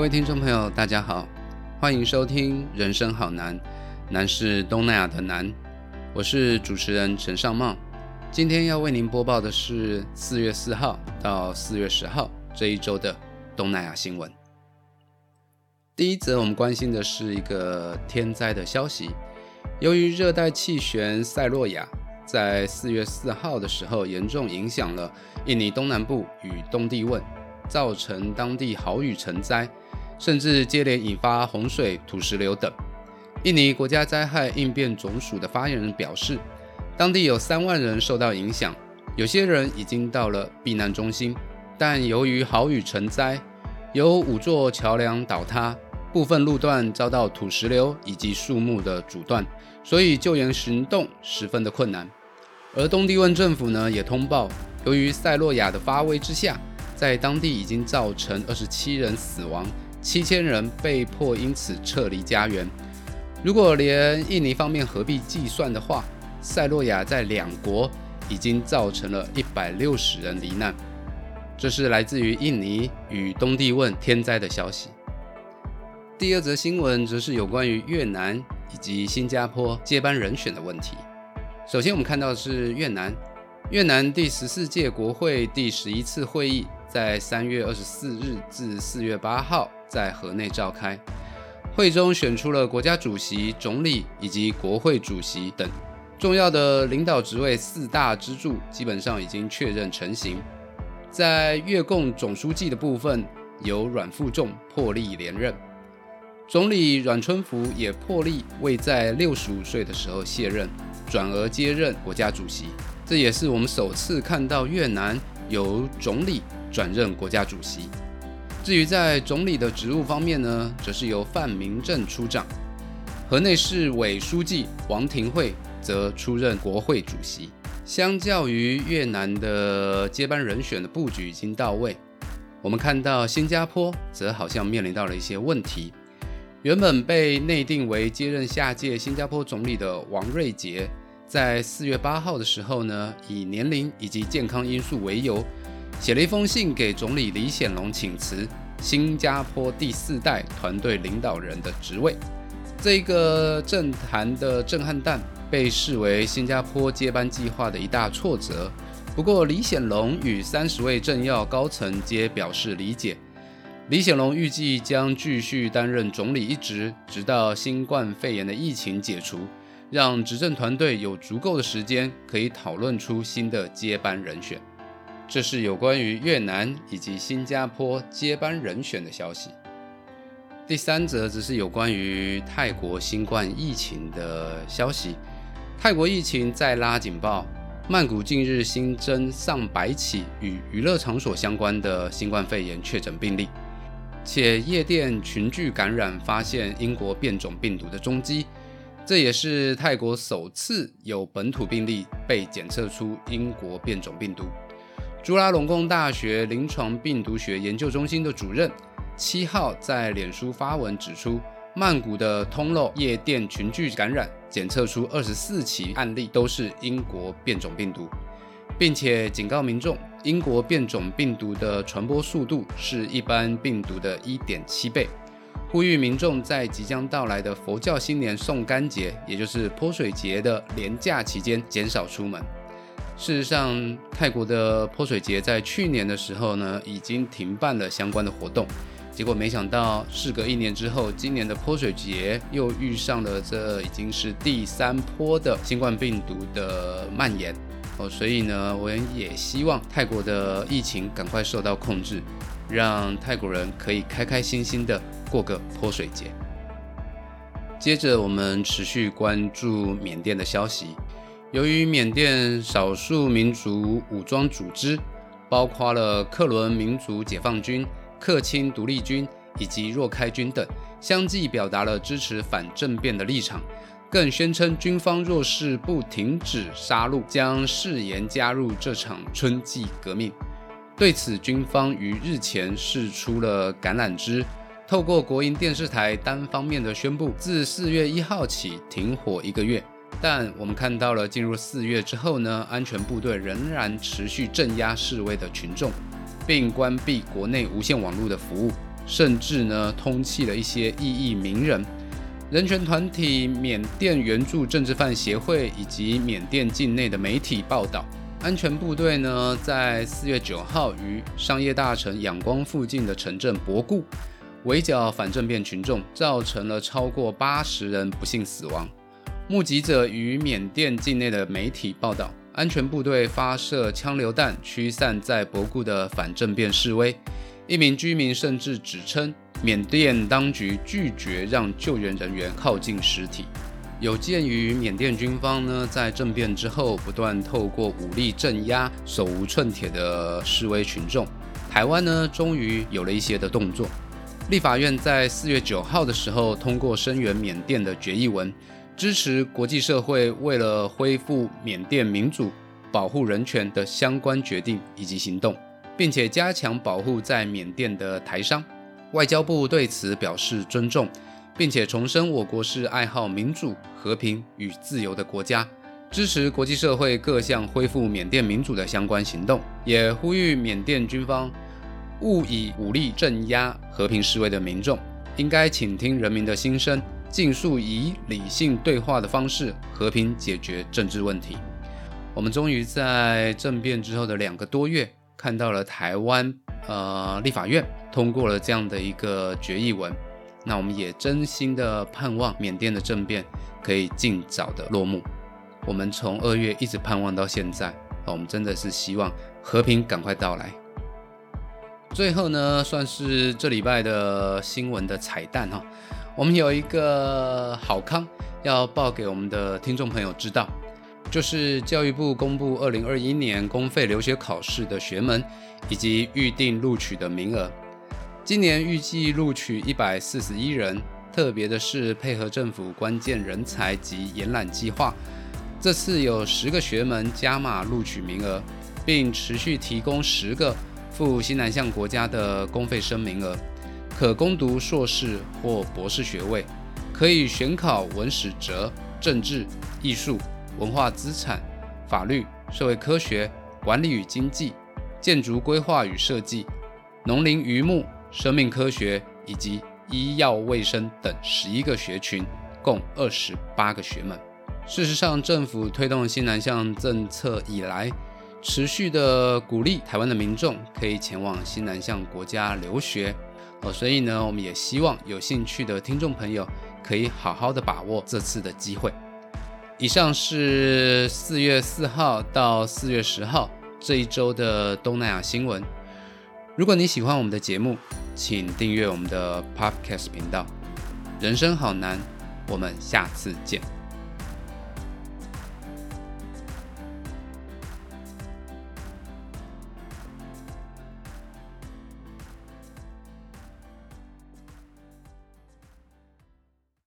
各位听众朋友，大家好，欢迎收听《人生好难》，难是东南亚的难。我是主持人陈尚茂，今天要为您播报的是四月四号到四月十号这一周的东南亚新闻。第一则，我们关心的是一个天灾的消息。由于热带气旋塞洛亚在四月四号的时候，严重影响了印尼东南部与东帝汶，造成当地豪雨成灾，甚至接连引发洪水、土石流等。印尼国家灾害应变总署的发言人表示，当地有三万人受到影响，有些人已经到了避难中心，但由于豪雨成灾，有五座桥梁倒塌，部分路段遭到土石流以及树木的阻断。所以救援行动十分的困难，而东帝汶政府呢也通报，由于塞洛亚的发威之下，在当地已经造成二十七人死亡，七千人被迫因此撤离家园。如果连印尼方面合璧计算的话，塞洛亚在两国已经造成了一百六十人罹难。这是来自于印尼与东帝汶天灾的消息。第二则新闻则是有关于越南以及新加坡接班人选的问题。首先，我们看到的是越南，越南第十四届国会第十一次会议在三月二十四日至四月八号在河内召开，会中选出了国家主席、总理以及国会主席等重要的领导职位，四大支柱基本上已经确认成型。在越共总书记的部分，由阮富仲破例连任。总理阮春福也破例未在六十五岁的时候卸任，转而接任国家主席。这也是我们首次看到越南由总理转任国家主席。至于在总理的职务方面呢，则是由范明正出掌，河内市委书记王庭惠则出任国会主席。相较于越南的接班人选的布局已经到位，我们看到新加坡则好像面临到了一些问题。原本被内定为接任下届新加坡总理的王瑞杰，在四月八号的时候呢，以年龄以及健康因素为由，写了一封信给总理李显龙请辞新加坡第四代团队领导人的职位。这个政坛的震撼弹被视为新加坡接班计划的一大挫折。不过，李显龙与三十位政要高层皆表示理解。李显龙预计将继续担任总理一职，直到新冠肺炎的疫情解除，让执政团队有足够的时间可以讨论出新的接班人选。这是有关于越南以及新加坡接班人选的消息。第三则则是有关于泰国新冠疫情的消息。泰国疫情再拉警报，曼谷近日新增上百起与娱乐场所相关的新冠肺炎确诊病例。且夜店群聚感染发现英国变种病毒的踪迹，这也是泰国首次有本土病例被检测出英国变种病毒。朱拉隆功大学临床病毒学研究中心的主任七号在脸书发文指出，曼谷的通漏夜店群聚感染检测出二十四起案例都是英国变种病毒。并且警告民众，英国变种病毒的传播速度是一般病毒的一点七倍，呼吁民众在即将到来的佛教新年送甘节，也就是泼水节的连假期间减少出门。事实上，泰国的泼水节在去年的时候呢，已经停办了相关的活动，结果没想到事隔一年之后，今年的泼水节又遇上了这已经是第三波的新冠病毒的蔓延。哦，所以呢，我也希望泰国的疫情赶快受到控制，让泰国人可以开开心心的过个泼水节。接着，我们持续关注缅甸的消息。由于缅甸少数民族武装组织，包括了克伦民族解放军、克钦独立军以及若开军等，相继表达了支持反政变的立场。更宣称，军方若是不停止杀戮，将誓言加入这场春季革命。对此，军方于日前释出了橄榄枝，透过国营电视台单方面的宣布，自四月一号起停火一个月。但我们看到了，进入四月之后呢，安全部队仍然持续镇压示威的群众，并关闭国内无线网络的服务。甚至呢通缉了一些异议名人。人权团体缅甸援助政治犯协会以及缅甸境内的媒体报道，安全部队呢在四月九号于商业大城仰光附近的城镇博固围剿反政变群众，造成了超过八十人不幸死亡。目击者与缅甸境内的媒体报道，安全部队发射枪榴弹驱散在博固的反政变示威。一名居民甚至指称。缅甸当局拒绝让救援人员靠近尸体。有鉴于缅甸军方呢在政变之后不断透过武力镇压手无寸铁的示威群众，台湾呢终于有了一些的动作。立法院在四月九号的时候通过声援缅甸的决议文，支持国际社会为了恢复缅甸民主、保护人权的相关决定以及行动，并且加强保护在缅甸的台商。外交部对此表示尊重，并且重申我国是爱好民主、和平与自由的国家，支持国际社会各项恢复缅甸民主的相关行动，也呼吁缅甸军方勿以武力镇压和平示威的民众，应该倾听人民的心声，尽数以理性对话的方式和平解决政治问题。我们终于在政变之后的两个多月，看到了台湾。呃，立法院通过了这样的一个决议文，那我们也真心的盼望缅甸的政变可以尽早的落幕。我们从二月一直盼望到现在，我们真的是希望和平赶快到来。最后呢，算是这礼拜的新闻的彩蛋哈，我们有一个好康要报给我们的听众朋友知道。就是教育部公布二零二一年公费留学考试的学门以及预定录取的名额。今年预计录取一百四十一人。特别的是，配合政府关键人才及延揽计划，这次有十个学门加码录取名额，并持续提供十个赴西南向国家的公费生名额，可攻读硕士或博士学位，可以选考文史哲、政治、艺术。文化资产、法律、社会科学、管理与经济、建筑规划与设计、农林渔牧、生命科学以及医药卫生等十一个学群，共二十八个学门。事实上，政府推动新南向政策以来，持续的鼓励台湾的民众可以前往新南向国家留学。哦，所以呢，我们也希望有兴趣的听众朋友可以好好的把握这次的机会。以上是四月四号到四月十号这一周的东南亚新闻。如果你喜欢我们的节目，请订阅我们的 Podcast 频道。人生好难，我们下次见。